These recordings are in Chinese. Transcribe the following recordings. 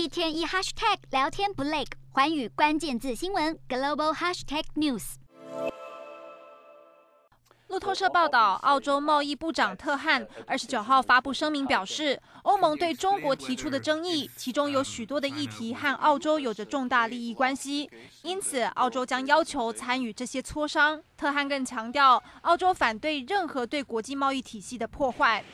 一天一 hashtag 聊天不累，寰宇关键字新闻 global hashtag news。路透社报道，澳洲贸易部长特汉二十九号发布声明表示，欧盟对中国提出的争议，其中有许多的议题和澳洲有着重大利益关系，因此澳洲将要求参与这些磋商。特汉更强调，澳洲反对任何对国际贸易体系的破坏。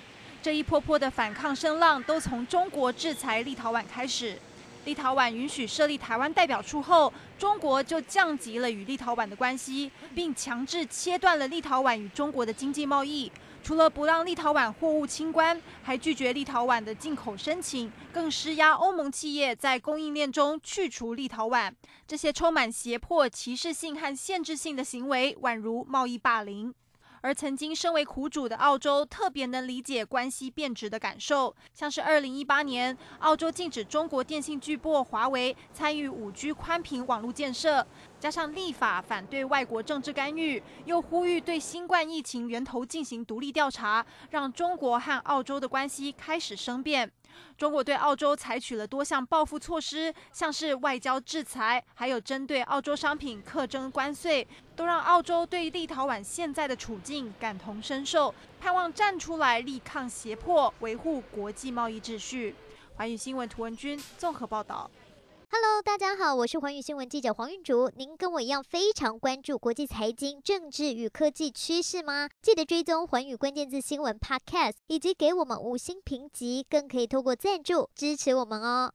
这一波波的反抗声浪都从中国制裁立陶宛开始。立陶宛允许设立台湾代表处后，中国就降级了与立陶宛的关系，并强制切断了立陶宛与中国的经济贸易。除了不让立陶宛货物清关，还拒绝立陶宛的进口申请，更施压欧盟企业在供应链中去除立陶宛。这些充满胁迫、歧视性和限制性的行为，宛如贸易霸凌。而曾经身为苦主的澳洲，特别能理解关系变质的感受。像是二零一八年，澳洲禁止中国电信巨擘华为参与五 G 宽频网络建设，加上立法反对外国政治干预，又呼吁对新冠疫情源头进行独立调查，让中国和澳洲的关系开始生变。中国对澳洲采取了多项报复措施，像是外交制裁，还有针对澳洲商品课征关税，都让澳洲对立陶宛现在的处境感同身受，盼望站出来力抗胁迫，维护国际贸易秩序。环宇新闻图文君综合报道。Hello，大家好，我是环宇新闻记者黄韵竹。您跟我一样非常关注国际财经、政治与科技趋势吗？记得追踪环宇关键字新闻 Podcast，以及给我们五星评级，更可以透过赞助支持我们哦。